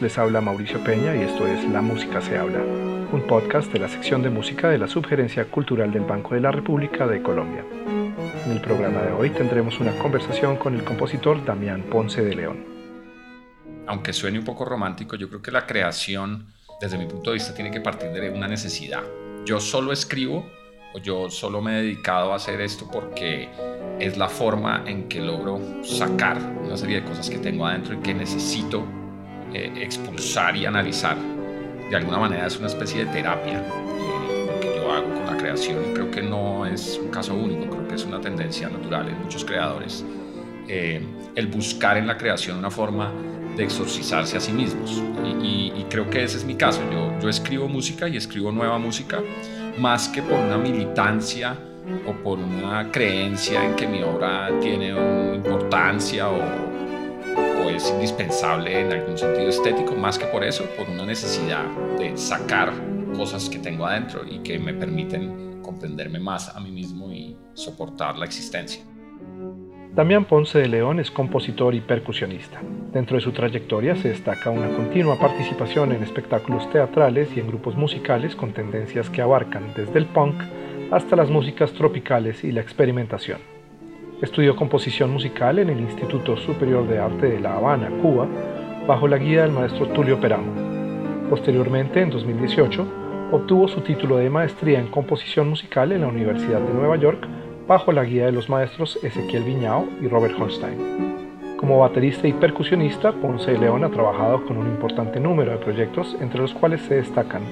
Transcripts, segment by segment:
Les habla Mauricio Peña y esto es La Música se habla, un podcast de la sección de música de la Subgerencia Cultural del Banco de la República de Colombia. En el programa de hoy tendremos una conversación con el compositor Damián Ponce de León. Aunque suene un poco romántico, yo creo que la creación, desde mi punto de vista, tiene que partir de una necesidad. Yo solo escribo o yo solo me he dedicado a hacer esto porque es la forma en que logro sacar una serie de cosas que tengo adentro y que necesito eh, expulsar y analizar. De alguna manera es una especie de terapia eh, que yo hago con la creación y creo que no es un caso único, creo que es una tendencia natural en muchos creadores. Eh, el buscar en la creación una forma de exorcizarse a sí mismos. Y, creo que ese es mi caso. Yo, yo escribo música y escribo nueva música más que por una militancia o por una creencia en que mi obra tiene importancia o, es indispensable en algún sentido estético, más que por eso, por una necesidad de sacar cosas que tengo adentro y que me permiten comprenderme más a mí mismo y soportar la existencia. Damián Ponce de León es compositor y percusionista. Dentro de su trayectoria se destaca una continua participación en espectáculos teatrales y en grupos musicales con tendencias que abarcan desde el punk hasta las músicas tropicales y la experimentación. Estudió composición musical en el Instituto Superior de Arte de La Habana, Cuba, bajo la guía del maestro Tulio Peramo. Posteriormente, en 2018, obtuvo su título de maestría en composición musical en la Universidad de Nueva York bajo la guía de los maestros Ezequiel Viñao y Robert Holstein. Como baterista y percusionista, Ponce de León ha trabajado con un importante número de proyectos, entre los cuales se destacan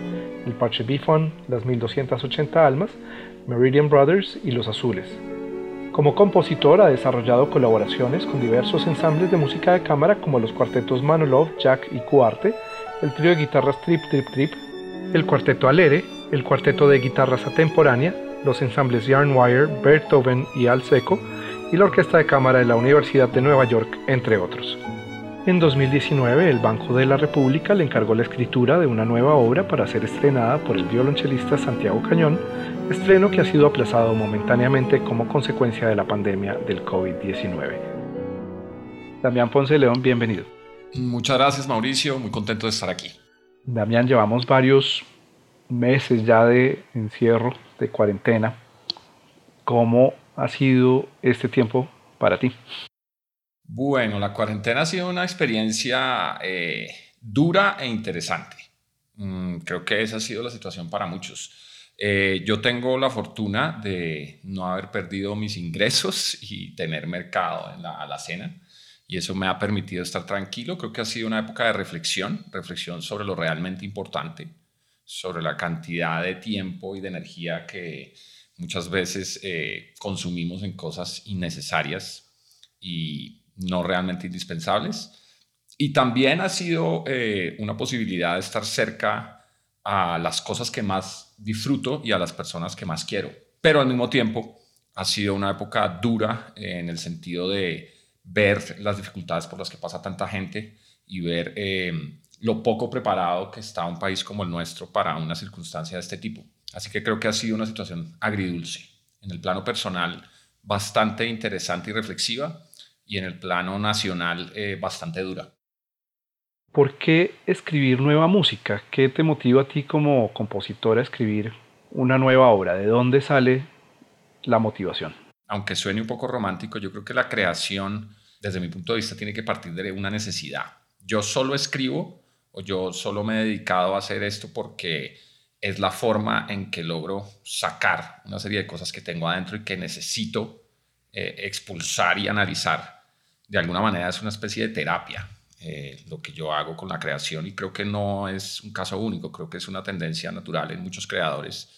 el Parche Bifon, Las 1280 Almas, Meridian Brothers y Los Azules. Como compositor ha desarrollado colaboraciones con diversos ensambles de música de cámara como los cuartetos Manolov, Jack y Cuarte, el trío de guitarras Trip Trip Trip, el cuarteto Alere, el cuarteto de guitarras Atemporánea, los ensambles Yarnwire, Beethoven y Alseco y la Orquesta de Cámara de la Universidad de Nueva York, entre otros. En 2019, el Banco de la República le encargó la escritura de una nueva obra para ser estrenada por el violonchelista Santiago Cañón, estreno que ha sido aplazado momentáneamente como consecuencia de la pandemia del COVID-19. Damián Ponce León, bienvenido. Muchas gracias Mauricio, muy contento de estar aquí. Damián, llevamos varios meses ya de encierro de cuarentena. ¿Cómo ha sido este tiempo para ti? Bueno, la cuarentena ha sido una experiencia eh, dura e interesante. Mm, creo que esa ha sido la situación para muchos. Eh, yo tengo la fortuna de no haber perdido mis ingresos y tener mercado en la alacena y eso me ha permitido estar tranquilo. Creo que ha sido una época de reflexión, reflexión sobre lo realmente importante sobre la cantidad de tiempo y de energía que muchas veces eh, consumimos en cosas innecesarias y no realmente indispensables. Y también ha sido eh, una posibilidad de estar cerca a las cosas que más disfruto y a las personas que más quiero. Pero al mismo tiempo ha sido una época dura en el sentido de ver las dificultades por las que pasa tanta gente y ver eh, lo poco preparado que está un país como el nuestro para una circunstancia de este tipo. Así que creo que ha sido una situación agridulce. En el plano personal, bastante interesante y reflexiva, y en el plano nacional, eh, bastante dura. ¿Por qué escribir nueva música? ¿Qué te motiva a ti como compositor a escribir una nueva obra? ¿De dónde sale la motivación? Aunque suene un poco romántico, yo creo que la creación, desde mi punto de vista, tiene que partir de una necesidad. Yo solo escribo o yo solo me he dedicado a hacer esto porque es la forma en que logro sacar una serie de cosas que tengo adentro y que necesito eh, expulsar y analizar. De alguna manera es una especie de terapia eh, lo que yo hago con la creación y creo que no es un caso único, creo que es una tendencia natural en muchos creadores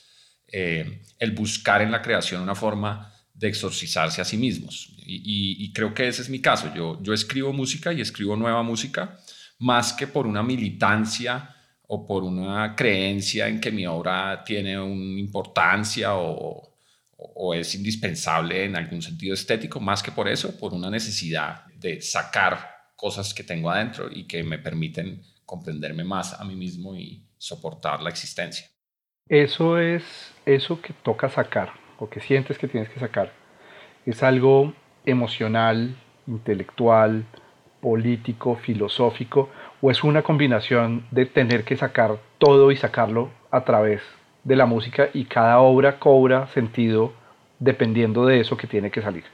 eh, el buscar en la creación una forma de exorcizarse a sí mismos. Y, creo que ese es mi caso. Yo, yo escribo música y escribo nueva música más que por una militancia o por una creencia en que mi obra tiene una importancia o, es indispensable en algún sentido estético, más que por eso, por una necesidad de sacar cosas que tengo adentro y que me permiten comprenderme más a mí mismo y soportar la existencia. Eso es eso que toca sacar o que sientes que tienes que sacar. Es algo emocional, intelectual, político, filosófico, ¿O es una combinación de tener que sacar todo y sacarlo a través de la música y cada obra cobra sentido dependiendo de eso que tiene que salir?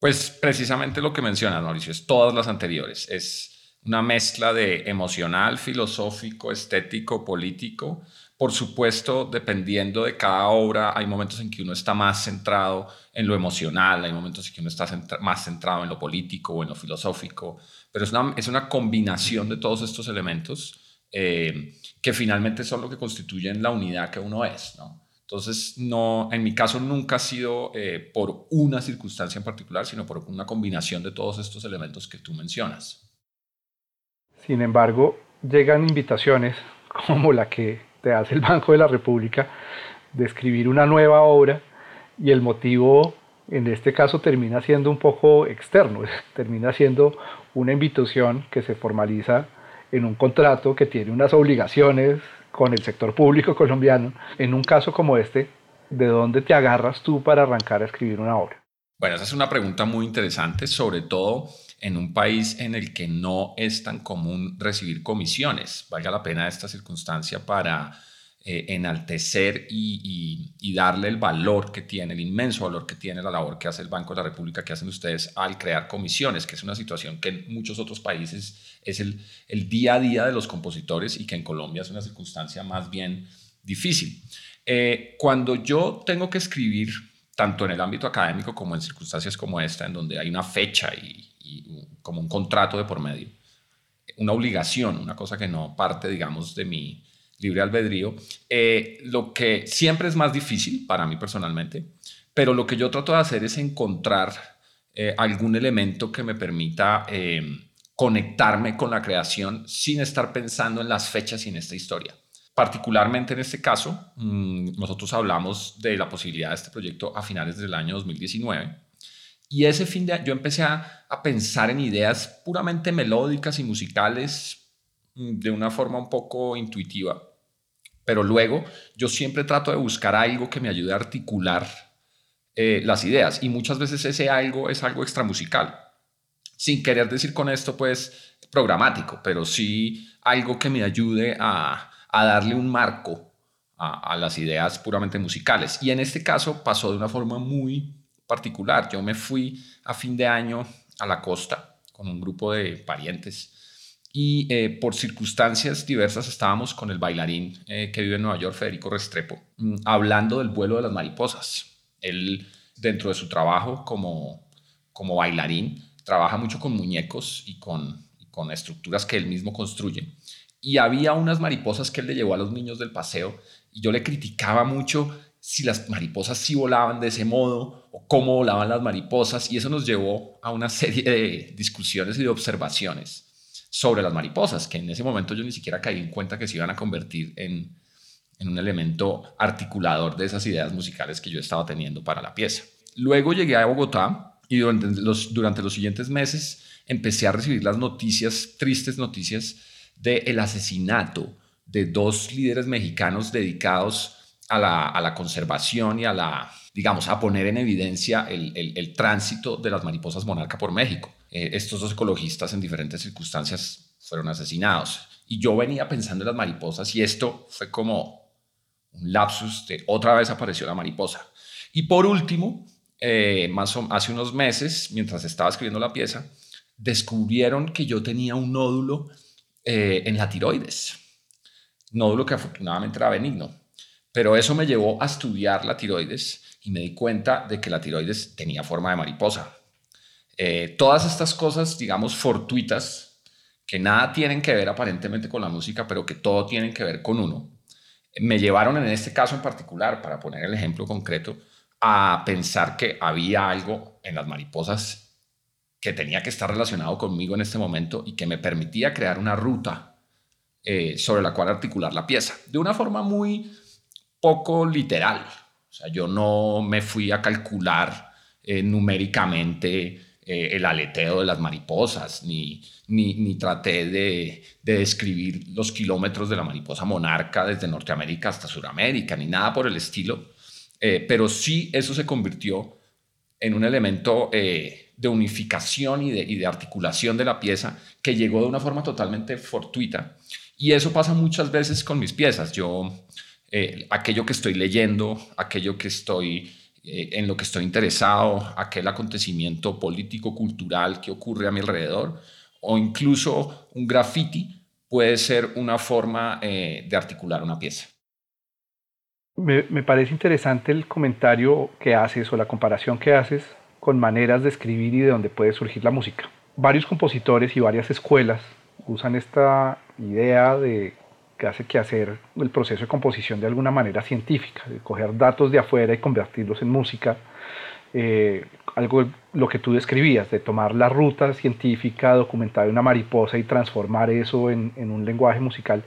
Pues precisamente lo que menciona Mauricio, es todas las anteriores. Es una mezcla de emocional, filosófico, estético, político. Por supuesto, dependiendo de cada obra, hay momentos en que uno está más centrado en lo emocional, hay momentos en que uno está más centrado en lo político o en lo filosófico, pero es una, es una combinación de todos estos elementos eh, que finalmente son lo que constituyen la unidad que uno es. ¿no? Entonces, no, en mi caso nunca ha sido eh, por una circunstancia en particular, sino por una combinación de todos estos elementos que tú mencionas. Sin embargo, llegan invitaciones como la que te hace el Banco de la República de escribir una nueva obra y el motivo en este caso termina siendo un poco externo, termina siendo una invitación que se formaliza en un contrato que tiene unas obligaciones con el sector público colombiano. En un caso como este, ¿de dónde te agarras tú para arrancar a escribir una obra? Bueno, esa es una pregunta muy interesante, sobre todo en un país en el que no es tan común recibir comisiones. Valga la pena esta circunstancia para eh, enaltecer y, darle el valor que tiene, el inmenso valor que tiene la labor que hace el Banco de la República, que hacen ustedes al crear comisiones, que es una situación que en muchos otros países es el, el día a día de los compositores y que en Colombia es una circunstancia más bien difícil. Eh, cuando yo tengo que escribir, tanto en el ámbito académico como en circunstancias como esta, en donde hay una fecha y, y como un contrato de por medio, una obligación, una cosa que no parte, digamos, de mi libre albedrío, eh, lo que siempre es más difícil para mí personalmente, pero lo que yo trato de hacer es encontrar eh, algún elemento que me permita eh, conectarme con la creación sin estar pensando en las fechas y en esta historia. Particularmente en este caso, mm, nosotros hablamos de la posibilidad de este proyecto a finales del año 2019. Y ese fin de año yo empecé a, a pensar en ideas puramente melódicas y musicales mm, de una forma un poco intuitiva pero luego yo siempre trato de buscar algo que me ayude a articular eh, las ideas y muchas veces ese algo es algo extramusical. Sin querer decir con esto, pues, programático, pero sí algo que me ayude a, darle un marco a, a, las ideas puramente musicales. Y en este caso pasó de una forma muy particular. Yo me fui a fin de año a la costa con un grupo de parientes y eh, por circunstancias diversas estábamos con el bailarín eh, que vive en Nueva York, Federico Restrepo, mm, hablando del vuelo de las mariposas. Él, dentro de su trabajo como, como bailarín, trabaja mucho con muñecos y con, con estructuras que él mismo construye. Y había unas mariposas que él le llevó a los niños del paseo y yo le criticaba mucho si las mariposas sí volaban de ese modo o cómo volaban las mariposas y eso nos llevó a una serie de discusiones y de observaciones sobre las mariposas, que en ese momento yo ni siquiera caí en cuenta que se iban a convertir en, un elemento articulador de esas ideas musicales que yo estaba teniendo para la pieza. Luego llegué a Bogotá y durante los, durante los siguientes meses empecé a recibir las noticias, tristes noticias, del asesinato de dos líderes mexicanos dedicados a la, conservación y a la, digamos, a poner en evidencia el, el tránsito de las mariposas monarca por México. Eh, estos dos ecologistas en diferentes circunstancias fueron asesinados. Y yo venía pensando en las mariposas y esto fue como un lapsus de otra vez apareció la mariposa. Y por último, eh, más hace unos meses, mientras estaba escribiendo la pieza, descubrieron que yo tenía un nódulo eh, en la tiroides. Nódulo que afortunadamente era benigno. Pero eso me llevó a estudiar la tiroides y me di cuenta de que la tiroides tenía forma de mariposa. Eh, todas estas cosas, digamos, fortuitas, que nada tienen que ver aparentemente con la música, pero que todo tienen que ver con uno, me llevaron en este caso en particular, para poner el ejemplo concreto, a pensar que había algo en las mariposas que tenía que estar relacionado conmigo en este momento y que me permitía crear una ruta eh, sobre la cual articular la pieza, de una forma muy poco literal. O sea, yo no me fui a calcular eh, numéricamente eh, el aleteo de las mariposas, ni, ni, traté de, describir los kilómetros de la mariposa monarca desde Norteamérica hasta Sudamérica, ni nada por el estilo, eh, pero sí eso se convirtió en un elemento eh, de unificación y de, y de articulación de la pieza que llegó de una forma totalmente fortuita. Y eso pasa muchas veces con mis piezas. Yo, aquello que estoy leyendo, aquello que estoy, eh, en lo que estoy interesado, aquel acontecimiento político, cultural que ocurre a mi alrededor, o incluso un graffiti, puede ser una forma eh, de articular una pieza. Me, me, parece interesante el comentario que haces o la comparación que haces con maneras de escribir y de dónde puede surgir la música. Varios compositores y varias escuelas usan esta idea de que hace que hacer el proceso de composición de alguna manera científica, de coger datos de afuera y convertirlos en música. Eh, algo lo que tú describías, de tomar la ruta científica documentada de una mariposa y transformar eso en, un lenguaje musical.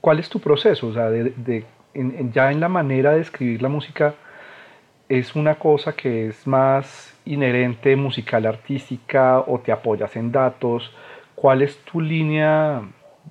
¿Cuál es tu proceso? O sea, de, ya en la manera de escribir la música, ¿es una cosa que es más inherente musical artística o te apoyas en datos? ¿Cuál es tu línea,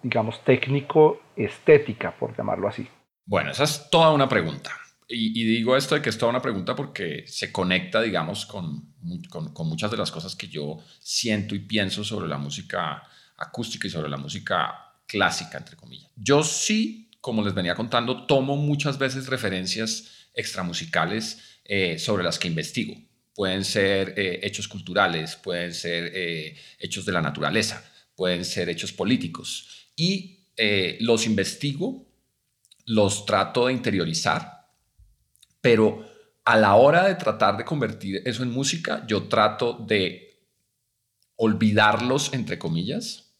digamos, técnico-estética, por llamarlo así? Bueno, esa es toda una pregunta. Y, digo esto de que es toda una pregunta porque se conecta, digamos, con, con, muchas de las cosas que yo siento y pienso sobre la música acústica y sobre la música clásica, entre comillas. Yo sí, como les venía contando, tomo muchas veces referencias extramusicales eh, sobre las que investigo. Pueden ser eh, hechos culturales, pueden ser eh, hechos de la naturaleza pueden ser hechos políticos. Y eh, los investigo, los trato de interiorizar, pero a la hora de tratar de convertir eso en música, yo trato de olvidarlos, entre comillas,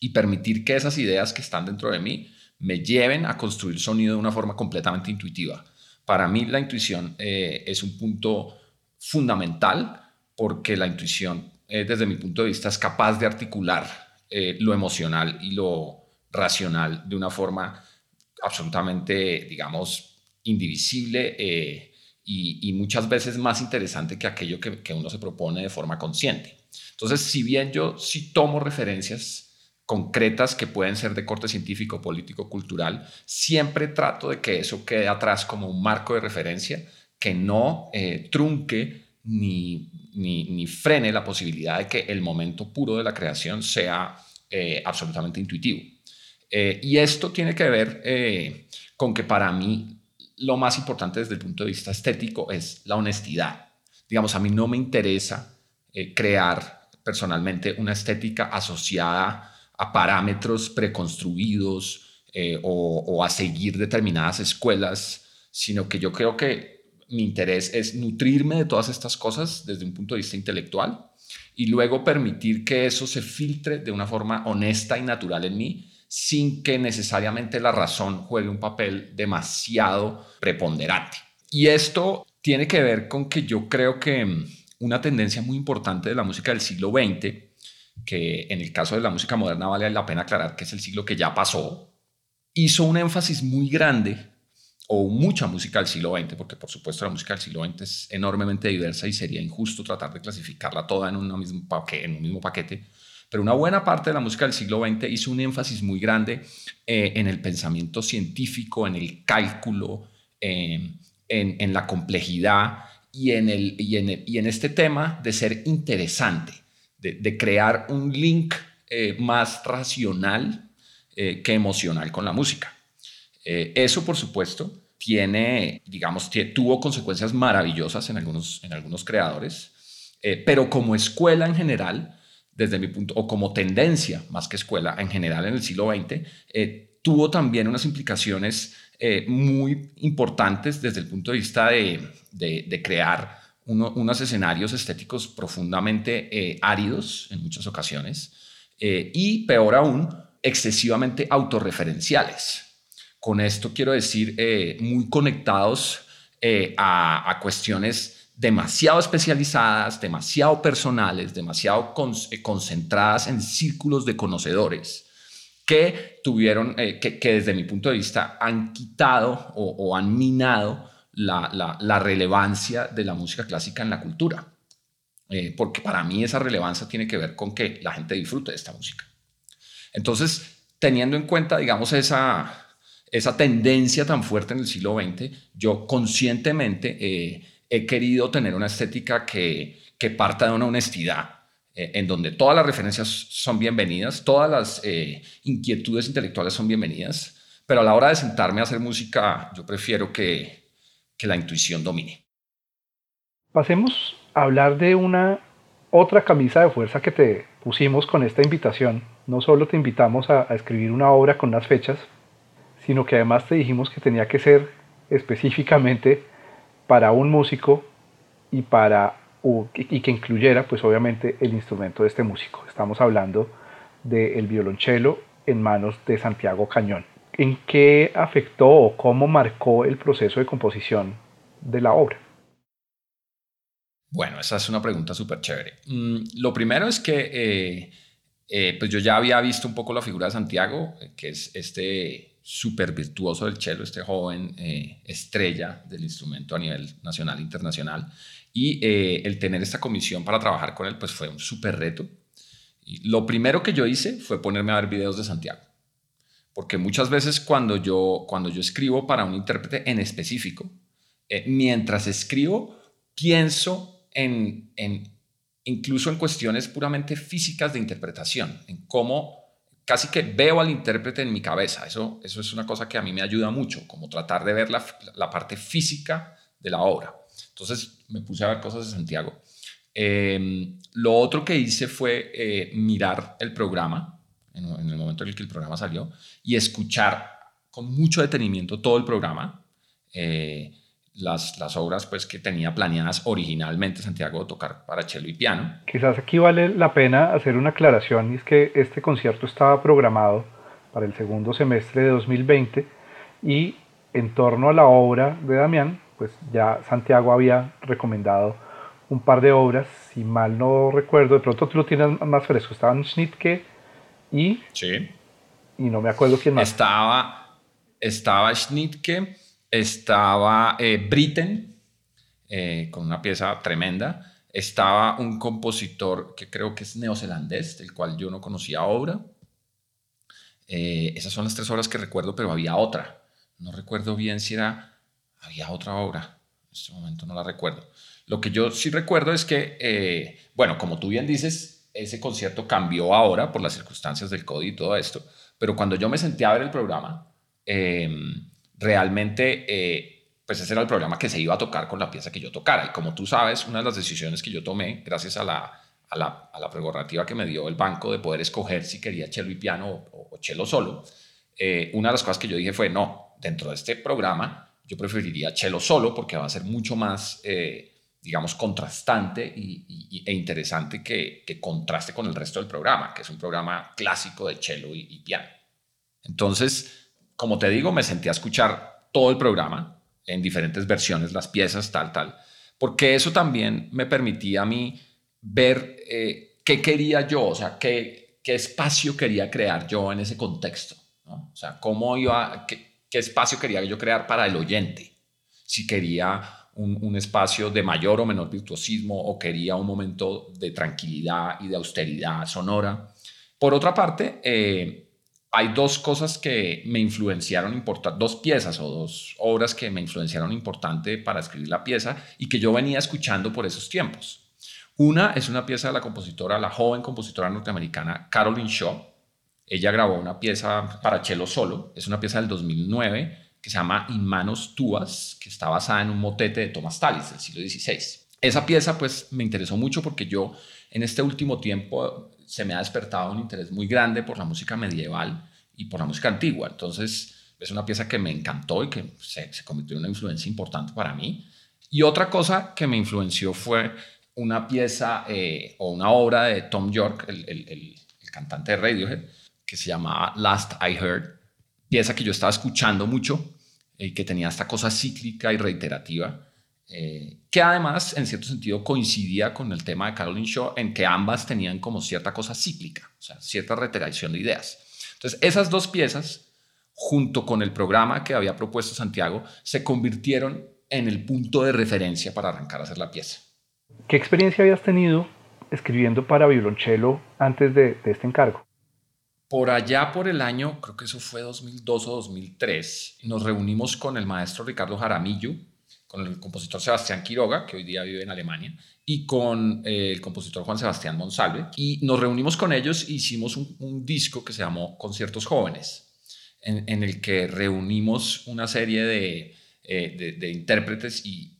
y permitir que esas ideas que están dentro de mí me lleven a construir sonido de una forma completamente intuitiva. Para mí la intuición eh, es un punto fundamental porque la intuición eh, desde mi punto de vista, es capaz de articular eh, lo emocional y lo racional de una forma absolutamente, digamos, indivisible eh, y, muchas veces más interesante que aquello que, uno se propone de forma consciente. Entonces, si bien yo sí tomo referencias concretas que pueden ser de corte científico, político, cultural, siempre trato de que eso quede atrás como un marco de referencia que no trunque ni ni, frene la posibilidad de que el momento puro de la creación sea eh, absolutamente intuitivo. Eh, y esto tiene que ver eh, con que para mí lo más importante desde el punto de vista estético es la honestidad. Digamos, a mí no me interesa crear personalmente una estética asociada a parámetros preconstruidos o a seguir determinadas escuelas, sino que yo creo que mi interés es nutrirme de todas estas cosas desde un punto de vista intelectual y luego permitir que eso se filtre de una forma honesta y natural en mí sin que necesariamente la razón juegue un papel demasiado preponderante. Y esto tiene que ver con que yo creo que mm, una tendencia muy importante de la música del siglo XX, que en el caso de la música moderna vale la pena aclarar que es el siglo que ya pasó, hizo un énfasis muy grande o mucha música del siglo XX, porque por supuesto la música del siglo XX es enormemente diversa y sería injusto tratar de clasificarla toda en, un mismo paquete, en un mismo paquete, pero una buena parte de la música del siglo XX hizo un énfasis muy grande eh, en el pensamiento científico, en el cálculo, en, en, la complejidad y en este tema de ser interesante, de, crear un link eh, más racional eh, que emocional con la música. Eh, eso, por supuesto, tiene, digamos, tuvo consecuencias maravillosas en algunos, en algunos creadores, eh, pero como escuela en general, desde mi punto, o como tendencia más que escuela en general en el siglo XX, eh, tuvo también unas implicaciones muy importantes desde el punto de vista de, crear unos escenarios estéticos profundamente áridos en muchas ocasiones y, peor aún, excesivamente autorreferenciales. Con esto quiero decir eh, muy conectados eh, a, cuestiones demasiado especializadas, demasiado personales, demasiado eh, concentradas en círculos de conocedores que tuvieron, que, desde mi punto de vista han quitado o, han minado la, relevancia de la música clásica en la cultura. porque para mí esa relevancia tiene que ver con que la gente disfrute de esta música. Entonces, teniendo en cuenta, digamos, esa, esa tendencia tan fuerte en el siglo XX, yo conscientemente eh, he querido tener una estética que, que parta de una honestidad eh, en donde todas las referencias son bienvenidas, todas las eh, inquietudes intelectuales son bienvenidas, pero a la hora de sentarme a hacer música, yo prefiero que, que la intuición domine. Pasemos a hablar de una otra camisa de fuerza que te pusimos con esta invitación. No solo te invitamos a, a escribir una obra con unas fechas, sino que además te dijimos que tenía que ser específicamente para un músico y para y que incluyera pues obviamente el instrumento de este músico. Estamos hablando del violonchelo en manos de Santiago Cañón. ¿En qué afectó o cómo marcó el proceso de composición de la obra? Bueno, esa es una pregunta súper chévere. Mm, lo primero es que eh, eh, pues yo ya había visto un poco la figura de Santiago, que es este súper virtuoso del cello, este joven eh, estrella del instrumento a nivel nacional e internacional. Y eh, el tener esta comisión para trabajar con él, pues fue un súper reto. Lo primero que yo hice fue ponerme a ver videos de Santiago. Porque muchas veces cuando yo, cuando yo escribo para un intérprete en específico, eh, mientras escribo, pienso en, en, incluso en cuestiones puramente físicas de interpretación, en cómo casi que veo al intérprete en mi cabeza. Eso, eso es una cosa que a mí me ayuda mucho, como tratar de ver la, la parte física de la obra. Entonces me puse a ver cosas de Santiago. Em, lo otro que hice fue eh, mirar el programa, en, el momento en el que el programa salió, y escuchar con mucho detenimiento todo el programa. Eh, las, las, obras pues, que tenía planeadas originalmente Santiago tocar para cello y piano. Quizás aquí vale la pena hacer una aclaración, y es que este concierto estaba programado para el segundo semestre de 2020 y en torno a la obra de Damián pues ya Santiago había recomendado un par de obras, si mal no recuerdo, de pronto tú lo tienes más fresco, estaban Schnittke y... Sí. Y no me acuerdo quién más. Estaba, estaba Schnittke, estaba eh, Britten, eh, con una pieza tremenda, estaba un compositor que creo que es neozelandés, del cual yo no conocía obra. Eh, esas son las tres obras que recuerdo, pero había otra. No recuerdo bien si era había otra obra, en este momento no la recuerdo. Lo que yo sí recuerdo es que, eh, bueno, como tú bien dices, ese concierto cambió ahora por las circunstancias del código y todo esto, pero cuando yo me senté a ver el programa, realmente, eh, pues ese era el programa que se iba a tocar con la pieza que yo tocara. Y como tú sabes, una de las decisiones que yo tomé, gracias a la, a la, a la prerrogativa que me dio el banco de poder escoger si quería cello y piano o, o cello solo, eh, una de las cosas que yo dije fue, no, dentro de este programa yo preferiría cello solo porque va a ser mucho más, eh, digamos, contrastante y, e interesante que, que, contraste con el resto del programa, que es un programa clásico de cello y, piano. Entonces, como te digo, me senté a escuchar todo el programa en diferentes versiones, las piezas, tal, tal, porque eso también me permitía a mí ver eh, qué quería yo, o sea, qué, qué espacio quería crear yo en ese contexto, ¿no? o sea, cómo iba, qué, qué espacio quería yo crear para el oyente. Si quería un, espacio de mayor o menor virtuosismo o quería un momento de tranquilidad y de austeridad sonora. Por otra parte, eh, hay dos cosas que me influenciaron importante, dos piezas o dos obras que me influenciaron importante para escribir la pieza y que yo venía escuchando por esos tiempos. Una es una pieza de la compositora, la joven compositora norteamericana Caroline Shaw, ella grabó una pieza para cello solo, es una pieza del 2009 que se llama In manos tuas, que está basada en un motete de Thomas Tallis del siglo XVI. Esa pieza pues me interesó mucho porque yo en este último tiempo se me ha despertado un interés muy grande por la música medieval y por la música antigua. Entonces es una pieza que me encantó y que se, convirtió en una influencia importante para mí. Y otra cosa que me influenció fue una pieza eh, o una obra de Tom York, el, el cantante de Radiohead, que se llamaba Last I Heard, pieza que yo estaba escuchando mucho y eh, que tenía esta cosa cíclica y reiterativa, eh, que además en cierto sentido coincidía con el tema de Caroline Shaw en que ambas tenían como cierta cosa cíclica, o sea, cierta reiteración de ideas. Entonces, esas dos piezas, junto con el programa que había propuesto Santiago, se convirtieron en el punto de referencia para arrancar a hacer la pieza. ¿Qué experiencia habías tenido escribiendo para violonchelo antes de este encargo? Por allá por el año, creo que eso fue 2002 o 2003, nos reunimos con el maestro Ricardo Jaramillo, con el compositor Sebastián Quiroga, que hoy día vive en Alemania, y con eh, el compositor Juan Sebastián Monsalve. Y nos reunimos con ellos e hicimos un, disco que se llamó Conciertos Jóvenes, en, el que reunimos una serie eh, de, intérpretes y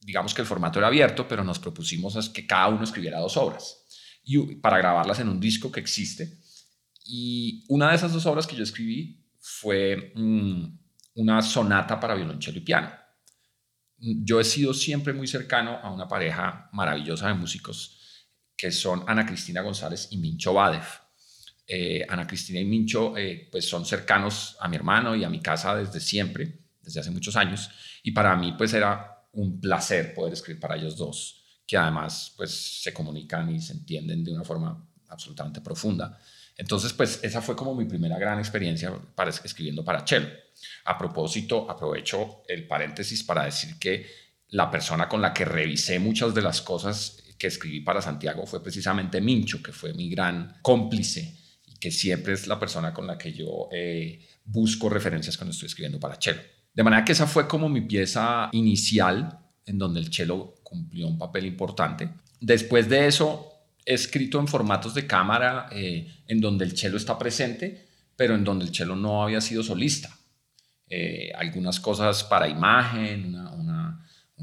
digamos que el formato era abierto, pero nos propusimos que cada uno escribiera dos obras y, para grabarlas en un disco que existe. Y una de esas dos obras que yo escribí fue mm, una sonata para violonchelo y piano yo he sido siempre muy cercano a una pareja maravillosa de músicos que son Ana Cristina González y Mincho Badev. Eh, Ana Cristina y Mincho eh, pues son cercanos a mi hermano y a mi casa desde siempre, desde hace muchos años, y para mí pues era un placer poder escribir para ellos dos, que además pues se comunican y se entienden de una forma absolutamente profunda. Entonces pues esa fue como mi primera gran experiencia para, escribiendo para Chelo. A propósito, aprovecho el paréntesis para decir que la persona con la que revisé muchas de las cosas que escribí para Santiago fue precisamente Mincho, que fue mi gran cómplice y que siempre es la persona con la que yo eh, busco referencias cuando estoy escribiendo para Chelo. De manera que esa fue como mi pieza inicial en donde el Chelo cumplió un papel importante. Después de eso, he escrito en formatos de cámara eh, en donde el Chelo está presente, pero en donde el Chelo no había sido solista. Eh, algunas cosas para imagen, una,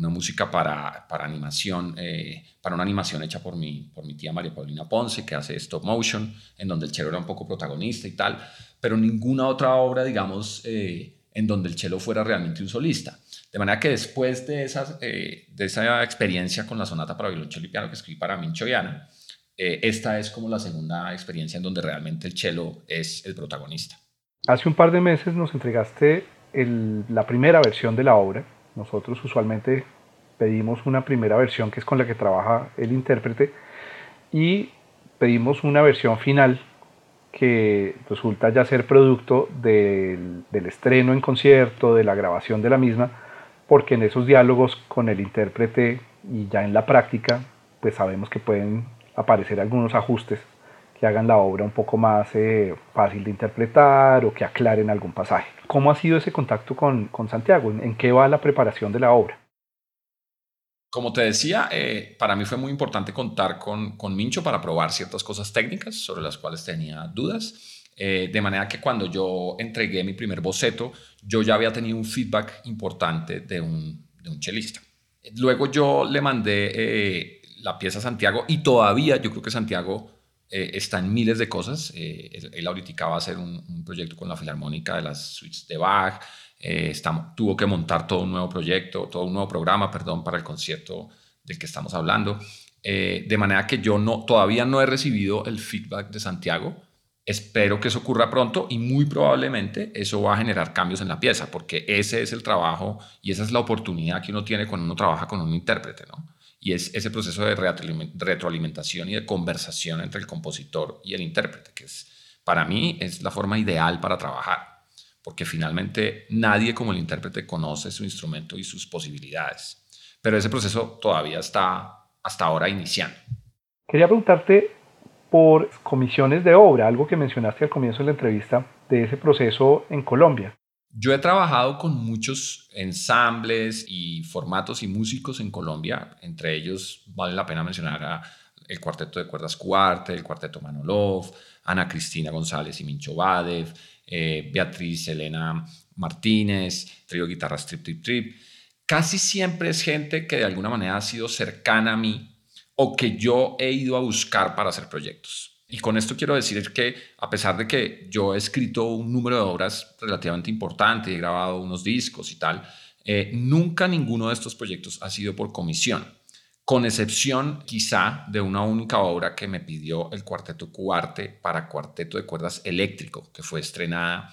música para, para animación, eh, para una animación hecha por mi, por mi tía María Paulina Ponce, que hace stop motion, en donde el chelo era un poco protagonista y tal, pero ninguna otra obra, digamos, eh, en donde el chelo fuera realmente un solista. De manera que después de, esas, de esa experiencia con la sonata para violonchelo y piano que escribí para Mincho y Ana, esta es como la segunda experiencia en donde realmente el chelo es el protagonista. Hace un par de meses nos entregaste la primera versión de la obra. Nosotros usualmente pedimos una primera versión que es con la que trabaja el intérprete y pedimos una versión final que resulta ya ser producto del, estreno en concierto, de la grabación de la misma, porque en esos diálogos con el intérprete y ya en la práctica, pues sabemos que pueden aparecer algunos ajustes que hagan la obra un poco más eh, fácil de interpretar o que aclaren algún pasaje. ¿Cómo ha sido ese contacto con, con Santiago? ¿En, qué va la preparación de la obra? Como te decía, eh, para mí fue muy importante contar con, con, Mincho para probar ciertas cosas técnicas sobre las cuales tenía dudas. Eh, de manera que cuando yo entregué mi primer boceto, yo ya había tenido un feedback importante de un, de un chelista. Luego yo le mandé la pieza a Santiago y todavía yo creo que Santiago eh, está en miles de cosas. Eh, él ahorita va a hacer un, proyecto con la Filarmónica de las suites de Bach. Eh, tuvo que montar todo un nuevo proyecto, todo un nuevo programa, perdón, para el concierto del que estamos hablando. de manera que yo no, todavía no he recibido el feedback de Santiago. Espero que eso ocurra pronto y muy probablemente eso va a generar cambios en la pieza, porque ese es el trabajo y esa es la oportunidad que uno tiene cuando uno trabaja con un intérprete, ¿no? Y es ese proceso de retroalimentación y de conversación entre el compositor y el intérprete, que es, para mí es la forma ideal para trabajar, porque finalmente nadie como el intérprete conoce su instrumento y sus posibilidades, pero ese proceso todavía está hasta ahora iniciando. Quería preguntarte por comisiones de obra, algo que mencionaste al comienzo de la entrevista, de ese proceso en Colombia. Yo he trabajado con muchos ensambles y formatos y músicos en Colombia, entre ellos vale la pena mencionar el Cuarteto de Cuerdas Cuarte, el Cuarteto Manolov, Ana Cristina González y Mincho Badev, eh, Beatriz Elena Martínez, Trío Guitarras Trip Trip Trip. Casi siempre es gente que de alguna manera ha sido cercana a mí o que yo he ido a buscar para hacer proyectos. Y con esto quiero decir que a pesar de que yo he escrito un número de obras relativamente importante, he grabado unos discos y tal, eh, nunca ninguno de estos proyectos ha sido por comisión, con excepción quizá de una única obra que me pidió el Cuarteto Cuarte para Cuarteto de Cuerdas Eléctrico, que fue estrenada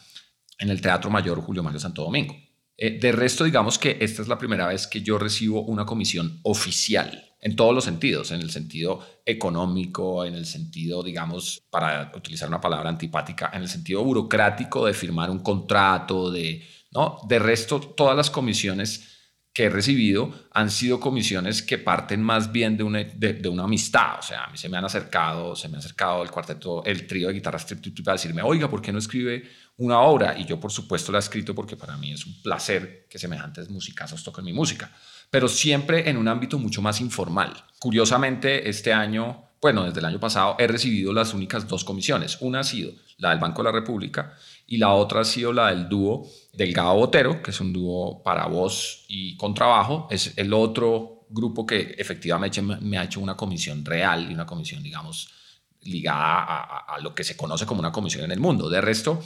en el Teatro Mayor Julio Mario Santo Domingo. Eh, de resto, digamos que esta es la primera vez que yo recibo una comisión oficial en todos los sentidos, en el sentido económico, en el sentido, digamos, para utilizar una palabra antipática, en el sentido burocrático de firmar un contrato, de, ¿no? De resto, todas las comisiones que he recibido han sido comisiones que parten más bien de una, de, una amistad. O sea, a mí se me han acercado, se me ha acercado el cuarteto, el trío de guitarras para decirme, oiga, ¿por qué no escribe una obra? Y yo, por supuesto, la he escrito porque para mí es un placer que semejantes musicazos toquen mi música. Pero siempre en un ámbito mucho más informal. Curiosamente, este año, bueno, desde el año pasado, he recibido las únicas dos comisiones. Una ha sido la del Banco de la República y la otra ha sido la del dúo Delgado Botero, que es un dúo para voz y contrabajo. Es el otro grupo que efectivamente me ha hecho una comisión real y una comisión, digamos, ligada a, lo que se conoce como una comisión en el mundo. De resto,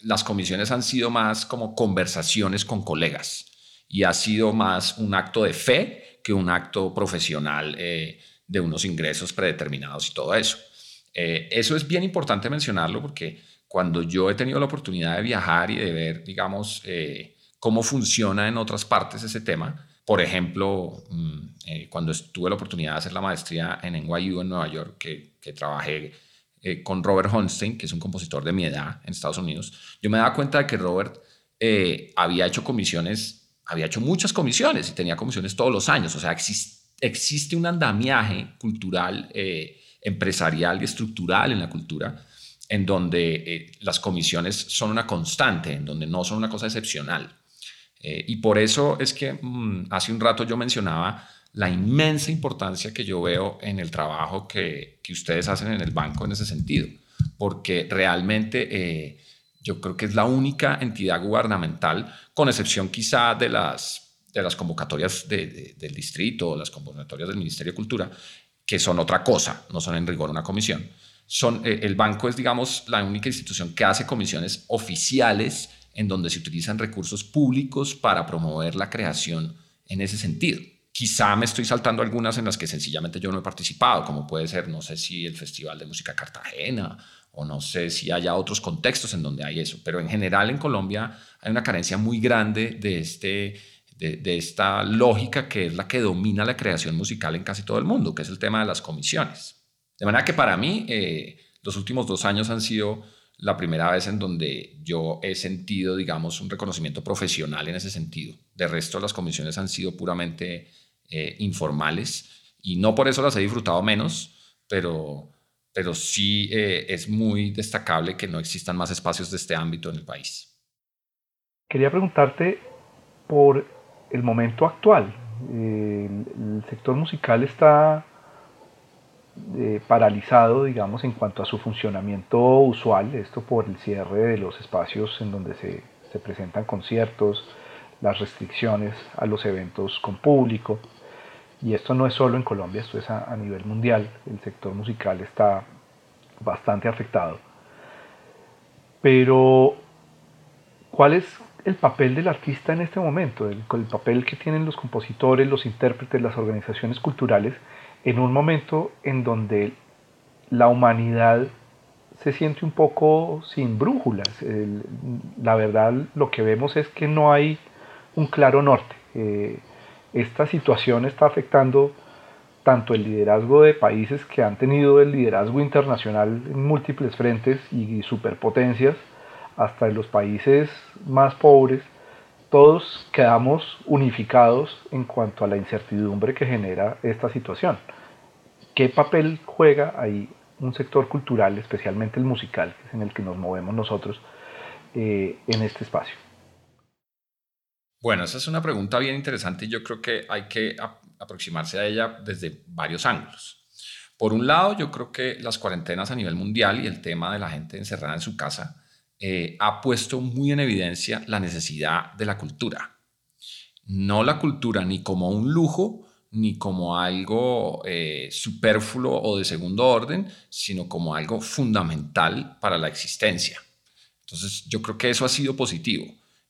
las comisiones han sido más como conversaciones con colegas y ha sido más un acto de fe que un acto profesional eh, de unos ingresos predeterminados y todo eso. Eh, eso es bien importante mencionarlo porque cuando yo he tenido la oportunidad de viajar y de ver, digamos, eh, cómo funciona en otras partes ese tema, por ejemplo, mm, cuando tuve la oportunidad de hacer la maestría en NYU en Nueva York, que, que trabajé con Robert Holstein, que es un compositor de mi edad en Estados Unidos, yo me daba cuenta de que Robert había hecho comisiones, había hecho muchas comisiones y tenía comisiones todos los años. O sea, existe un andamiaje cultural, empresarial y estructural en la cultura en donde eh, las comisiones son una constante, en donde no son una cosa excepcional. Eh, y por eso es que mm, hace un rato yo mencionaba la inmensa importancia que yo veo en el trabajo que, que ustedes hacen en el banco en ese sentido, porque realmente eh, yo creo que es la única entidad gubernamental, con excepción quizá de las, de las convocatorias del distrito o las convocatorias del Ministerio de Cultura, que son otra cosa, no son en rigor una comisión son, eh, el banco es, digamos, la única institución que hace comisiones oficiales en donde se utilizan recursos públicos para promover la creación en ese sentido. Quizá me estoy saltando algunas en las que sencillamente yo no he participado, como puede ser, no sé si el Festival de Música Cartagena o no sé si haya otros contextos en donde hay eso, pero en general en Colombia hay una carencia muy grande de, este, de, esta lógica que es la que domina la creación musical en casi todo el mundo, que es el tema de las comisiones. De manera que para mí eh, los últimos dos años han sido la primera vez en donde yo he sentido, digamos, un reconocimiento profesional en ese sentido. De resto, las comisiones han sido puramente eh, informales y no por eso las he disfrutado menos, pero, pero sí eh, es muy destacable que no existan más espacios de este ámbito en el país. Quería preguntarte por el momento actual. el sector musical está eh, paralizado, digamos, en cuanto a su funcionamiento usual, esto por el cierre de los espacios en donde se presentan conciertos, las restricciones a los eventos con público. Y esto no es solo en Colombia, esto es a, nivel mundial. El sector musical está bastante afectado. Pero, ¿cuál es el papel del artista en este momento? El, el papel que tienen los compositores, los intérpretes, las organizaciones culturales en un momento en donde la humanidad se siente un poco sin brújulas. la verdad lo que vemos es que no hay un claro norte. Eh, esta situación está afectando tanto el liderazgo de países que han tenido el liderazgo internacional en múltiples frentes y superpotencias, hasta los países más pobres, todos quedamos unificados en cuanto a la incertidumbre que genera esta situación. ¿Qué papel juega ahí un sector cultural, especialmente el musical, en el que nos movemos nosotros, eh, en este espacio? Bueno, esa es una pregunta bien interesante y yo creo que hay que aproximarse a ella desde varios ángulos. Por un lado, yo creo que las cuarentenas a nivel mundial y el tema de la gente encerrada en su casa eh, ha puesto muy en evidencia la necesidad de la cultura. No la cultura ni como un lujo, ni como algo eh, superfluo o de segundo orden, sino como algo fundamental para la existencia. Entonces, yo creo que eso ha sido positivo.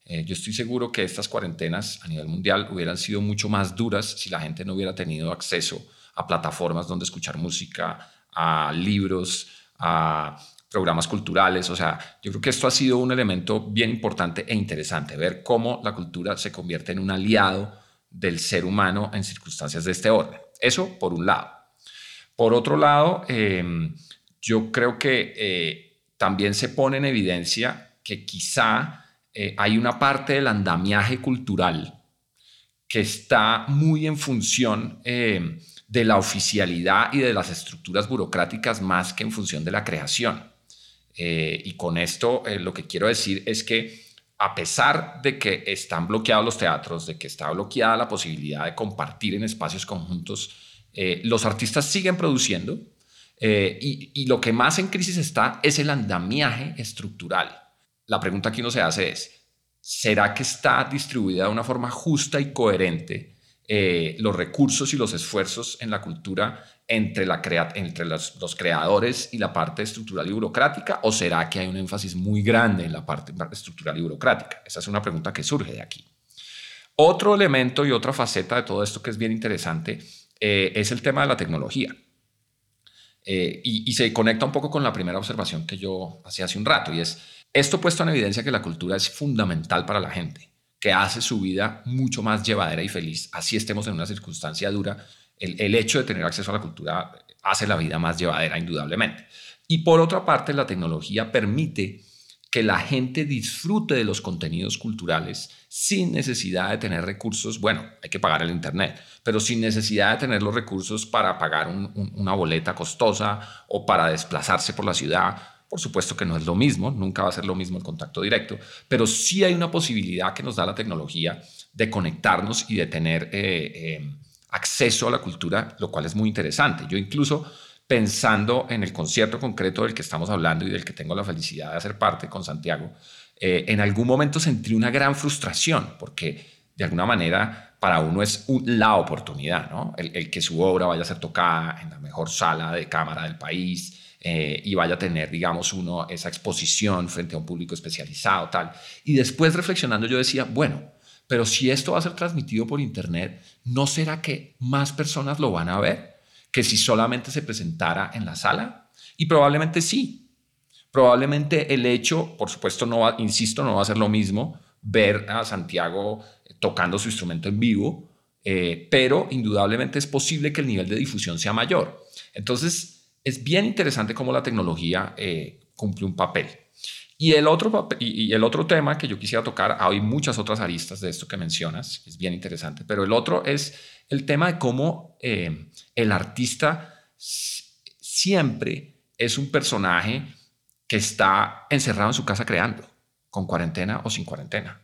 Eh, yo estoy seguro que estas cuarentenas a nivel mundial hubieran sido mucho más duras si la gente no hubiera tenido acceso a plataformas donde escuchar música, a libros, a programas culturales. O sea, yo creo que esto ha sido un elemento bien importante e interesante, ver cómo la cultura se convierte en un aliado del ser humano en circunstancias de este orden. Eso por un lado. Por otro lado, em, yo creo que eh, también se pone en evidencia que quizá eh, hay una parte del andamiaje cultural que está muy en función eh, de la oficialidad y de las estructuras burocráticas más que en función de la creación. Eh, y con esto lo que quiero decir es que a pesar de que están bloqueados los teatros, de que está bloqueada la posibilidad de compartir en espacios conjuntos, los artistas siguen produciendo y, y lo que más en crisis está es el andamiaje estructural. La pregunta que uno se hace es, ¿será que está distribuida de una forma justa y coherente eh, los recursos y los esfuerzos en la cultura entre, los, creadores y la parte estructural y burocrática? ¿O será que hay un énfasis muy grande en la parte estructural y burocrática? Esa es una pregunta que surge de aquí. Otro elemento y otra faceta de todo esto que es bien interesante eh, es el tema de la tecnología. Eh, y, y, se conecta un poco con la primera observación que yo hacía hace un rato, y es esto puesto en evidencia que la cultura es fundamental para la gente, que hace su vida mucho más llevadera y feliz, así estemos en una circunstancia dura. El, hecho de tener acceso a la cultura hace la vida más llevadera, indudablemente. Y por otra parte, la tecnología permite que la gente disfrute de los contenidos culturales sin necesidad de tener recursos, bueno, hay que pagar el Internet, pero sin necesidad de tener los recursos para pagar una boleta costosa o para desplazarse por la ciudad por supuesto que no es lo mismo, nunca va a ser lo mismo el contacto directo, pero sí hay una posibilidad que nos da la tecnología de conectarnos y de tener eh, eh, acceso a la cultura, lo cual es muy interesante. Yo incluso pensando en el concierto concreto del que estamos hablando y del que tengo la felicidad de hacer parte con Santiago, eh, en algún momento sentí una gran frustración porque de alguna manera para uno es la oportunidad, ¿no? El, el, que su obra vaya a ser tocada en la mejor sala de cámara del país, eh, y vaya a tener, digamos, uno esa exposición frente a un público especializado, tal. Y después reflexionando yo decía, bueno, pero si esto va a ser transmitido por Internet, ¿no será que más personas lo van a ver que si solamente se presentara en la sala? Y probablemente sí. Probablemente el hecho, por supuesto, no insisto, no va a ser lo mismo ver a Santiago tocando su instrumento en vivo, eh, pero indudablemente es posible que el nivel de difusión sea mayor. Entonces, es bien interesante cómo la tecnología eh, cumple un papel. Y el, otro, y, el otro tema que yo quisiera tocar, hay muchas otras aristas de esto que mencionas, es bien interesante, pero el otro es el tema de cómo eh, el artista siempre es un personaje que está encerrado en su casa creando, con cuarentena o sin cuarentena.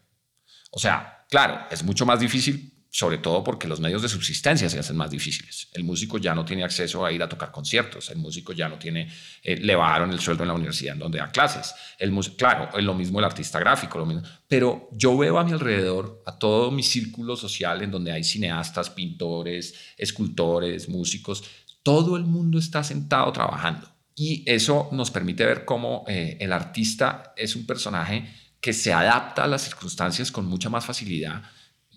O sea, claro, es mucho más difícil sobre todo porque los medios de subsistencia se hacen más difíciles. El músico ya no tiene acceso a ir a tocar conciertos, el músico ya no tiene, eh, le bajaron el sueldo en la universidad en donde da clases. El claro, es lo mismo el artista gráfico, lo mismo. pero yo veo a mi alrededor, a todo mi círculo social en donde hay cineastas, pintores, escultores, músicos, todo el mundo está sentado trabajando. Y eso nos permite ver cómo eh, el artista es un personaje que se adapta a las circunstancias con mucha más facilidad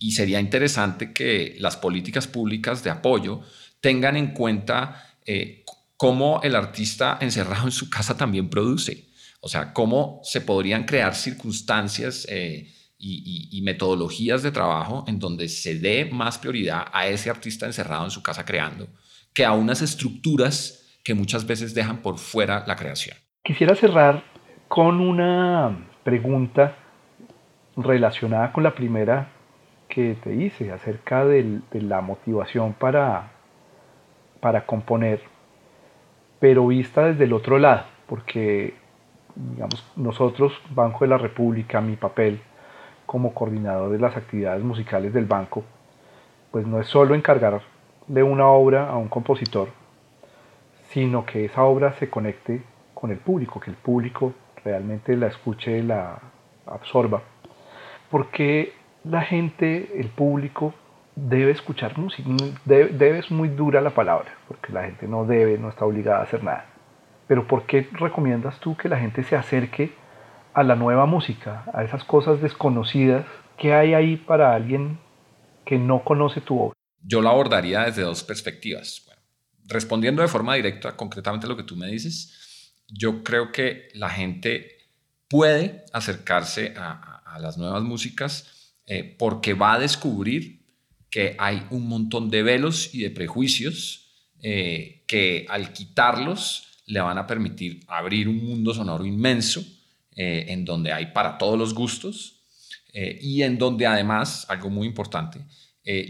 y sería interesante que las políticas públicas de apoyo tengan en cuenta eh, cómo el artista encerrado en su casa también produce. O sea, cómo se podrían crear circunstancias eh, y, metodologías de trabajo en donde se dé más prioridad a ese artista encerrado en su casa creando que a unas estructuras que muchas veces dejan por fuera la creación. Quisiera cerrar con una pregunta relacionada con la primera que te hice acerca de la motivación para, para componer, pero vista desde el otro lado, porque digamos, nosotros, Banco de la República, mi papel como coordinador de las actividades musicales del banco, pues no es solo encargarle una obra a un compositor, sino que esa obra se conecte con el público, que el público realmente la escuche, la absorba. Porque la gente, el público, debe escuchar música. Debe, es muy dura la palabra, porque la gente no debe, no está obligada a hacer nada. Pero ¿por qué recomiendas tú que la gente se acerque a la nueva música, a esas cosas desconocidas? ¿Qué hay ahí para alguien que no conoce tu obra? Yo lo abordaría desde dos perspectivas. respondiendo de forma directa, concretamente a lo que tú me dices, yo creo que la gente puede acercarse a las nuevas músicas eh, porque va a descubrir que hay un montón de velos y de prejuicios eh, que al quitarlos le van a permitir abrir un mundo sonoro inmenso eh, en donde hay para todos los gustos y en donde además, algo muy importante,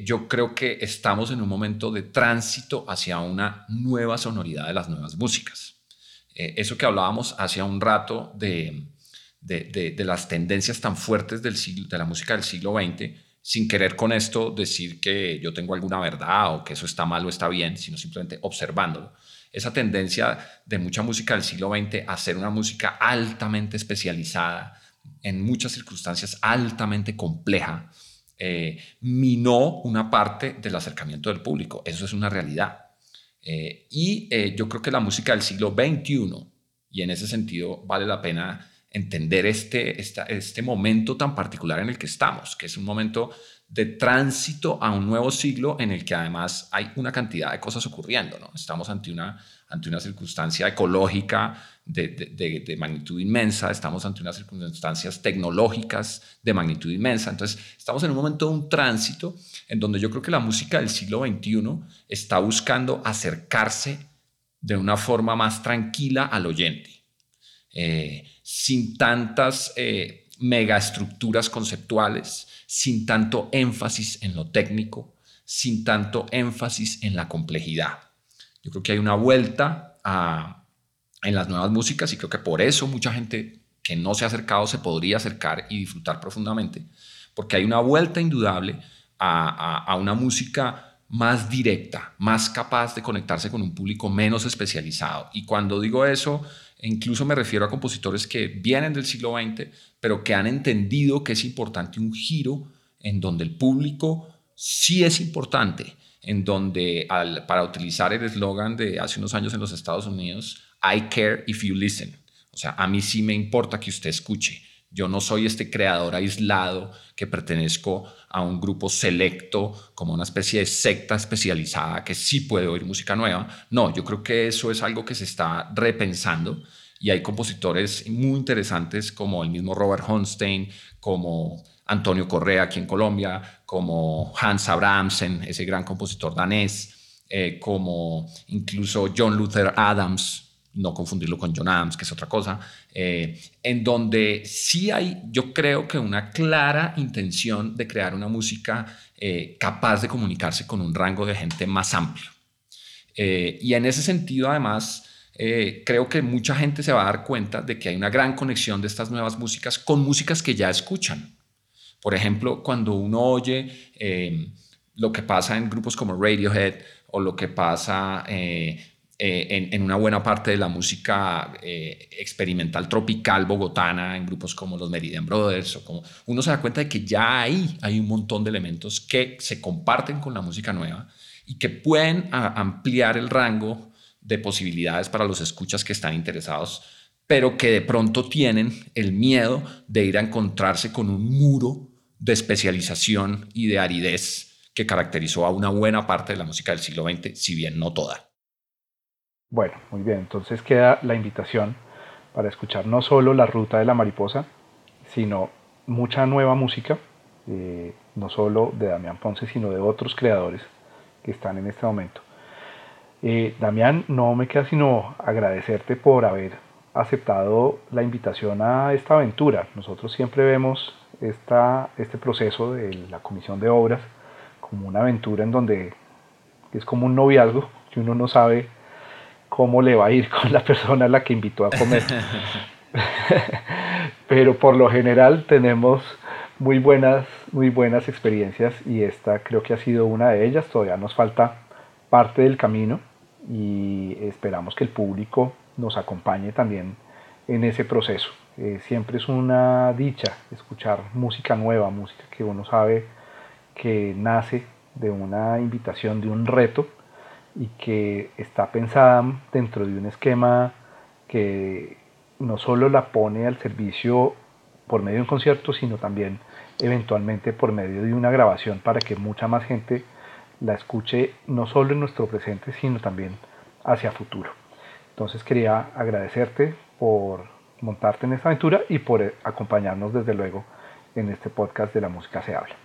yo creo que estamos en un momento de tránsito hacia una nueva sonoridad de las nuevas músicas. Eso que hablábamos hace un rato de, de, las tendencias tan fuertes de la música del siglo XX, sin querer con esto decir que yo tengo alguna verdad o que eso está mal o está bien, sino simplemente observándolo. Esa tendencia de mucha música del siglo XX a ser una música altamente especializada, en muchas circunstancias altamente compleja, eh, minó una parte del acercamiento del público. Eso es una realidad. Eh, y eh, yo creo que la música del siglo XXI, y en ese sentido vale la pena entender este, este momento tan particular en el que estamos, que es un momento de tránsito a un nuevo siglo en el que además hay una cantidad de cosas ocurriendo. ¿no? Estamos ante una, ante una circunstancia ecológica de, de, magnitud inmensa, estamos ante unas circunstancias tecnológicas de magnitud inmensa. Entonces, estamos en un momento de un tránsito en donde yo creo que la música del siglo XXI está buscando acercarse de una forma más tranquila al oyente, eh, sin tantas eh, megaestructuras conceptuales, sin tanto énfasis en lo técnico, sin tanto énfasis en la complejidad. Yo creo que hay una vuelta en las nuevas músicas y creo que por eso mucha gente que no se ha acercado se podría acercar y disfrutar profundamente, porque hay una vuelta indudable a, una música más directa, más capaz de conectarse con un público menos especializado. Y cuando digo eso, incluso me refiero a compositores que vienen del siglo XX, pero que han entendido que es importante un giro en donde el público sí es importante, en donde para utilizar el eslogan de hace unos años en los Estados Unidos, I care if you listen. O sea, a mí sí me importa que usted escuche. Yo no soy este creador aislado que pertenezco a un grupo selecto, como una especie de secta especializada que sí puede oír música nueva. No, yo creo que eso es algo que se está repensando y hay compositores muy interesantes como el mismo Robert Honstein, como Antonio Correa aquí en Colombia, como Hans Abrahamsen, ese gran compositor danés, eh, como incluso John Luther Adams, no confundirlo con John Adams, que es otra cosa, eh, en donde sí hay, yo creo que una clara intención de crear una música eh, capaz de comunicarse con un rango de gente más amplio. y en ese sentido, además, creo que mucha gente se va a dar cuenta de que hay una gran conexión de estas nuevas músicas con músicas que ya escuchan. Por ejemplo, cuando uno oye eh, lo que pasa en grupos como Radiohead o lo que pasa eh, eh, en, una buena parte de la música experimental tropical bogotana, en grupos como los Meridian Brothers, o como, uno se da cuenta de que ya ahí hay un montón de elementos que se comparten con la música nueva y que pueden ampliar el rango de posibilidades para los escuchas que están interesados pero que de pronto tienen el miedo de ir a encontrarse con un muro de especialización y de aridez que caracterizó a una buena parte de la música del siglo XX, si bien no toda. Bueno, muy bien, entonces queda la invitación para escuchar no solo La Ruta de la Mariposa, sino mucha nueva música, eh, no solo de Damián Ponce, sino de otros creadores que están en este momento. Eh, Damián, no me queda sino agradecerte por haber aceptado la invitación a esta aventura. Nosotros siempre vemos esta, este proceso de la comisión de obras como una aventura en donde es como un noviazgo que uno no sabe cómo le va a ir con la persona a la que invitó a comer. Pero por lo general tenemos muy buenas, muy buenas experiencias y esta creo que ha sido una de ellas. Todavía nos falta parte del camino y esperamos que el público nos acompañe también en ese proceso. Eh, siempre es una dicha escuchar música nueva, música que uno sabe que nace de una invitación, de un reto y que está pensada dentro de un esquema que no solo la pone al servicio por medio de un concierto, sino también eventualmente por medio de una grabación para que mucha más gente la escuche no solo en nuestro presente, sino también hacia futuro. Entonces quería agradecerte por montarte en esta aventura y por eh, acompañarnos desde luego en este podcast de la música se habla.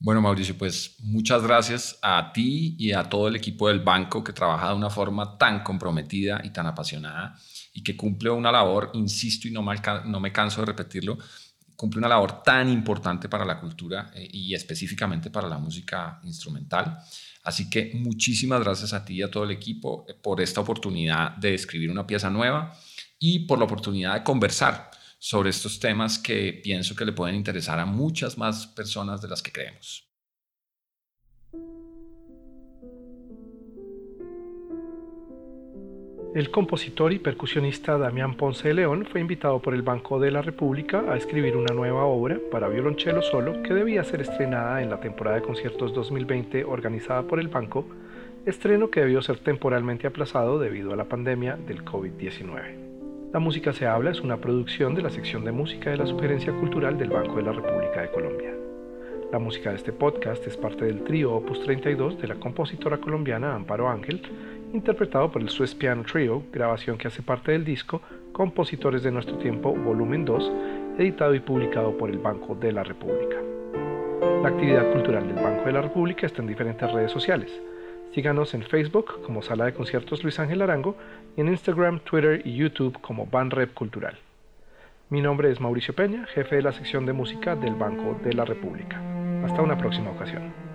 Bueno, Mauricio, pues muchas gracias a ti y a todo el equipo del banco que trabaja de una forma tan comprometida y tan apasionada y que cumple una labor, insisto y no me, no me canso de repetirlo, cumple una labor tan importante para la cultura eh, y específicamente para la música instrumental. Así que muchísimas gracias a ti y a todo el equipo eh, por esta oportunidad de escribir una pieza nueva y por la oportunidad de conversar sobre estos temas que pienso que le pueden interesar a muchas más personas de las que creemos. El compositor y percusionista Damián Ponce de León fue invitado por el Banco de la República a escribir una nueva obra para violonchelo solo que debía ser estrenada en la temporada de conciertos 2020 organizada por el banco, estreno que debió ser temporalmente aplazado debido a la pandemia del COVID-19. La música se habla es una producción de la sección de música de la Sugerencia Cultural del Banco de la República de Colombia. La música de este podcast es parte del trío Opus 32 de la compositora colombiana Amparo Ángel interpretado por el Swiss Piano Trio, grabación que hace parte del disco Compositores de Nuestro Tiempo, volumen 2, editado y publicado por el Banco de la República. La actividad cultural del Banco de la República está en diferentes redes sociales. Síganos en Facebook como Sala de Conciertos Luis Ángel Arango y en Instagram, Twitter y YouTube como Banrep Cultural. Mi nombre es Mauricio Peña, jefe de la sección de música del Banco de la República. Hasta una próxima ocasión.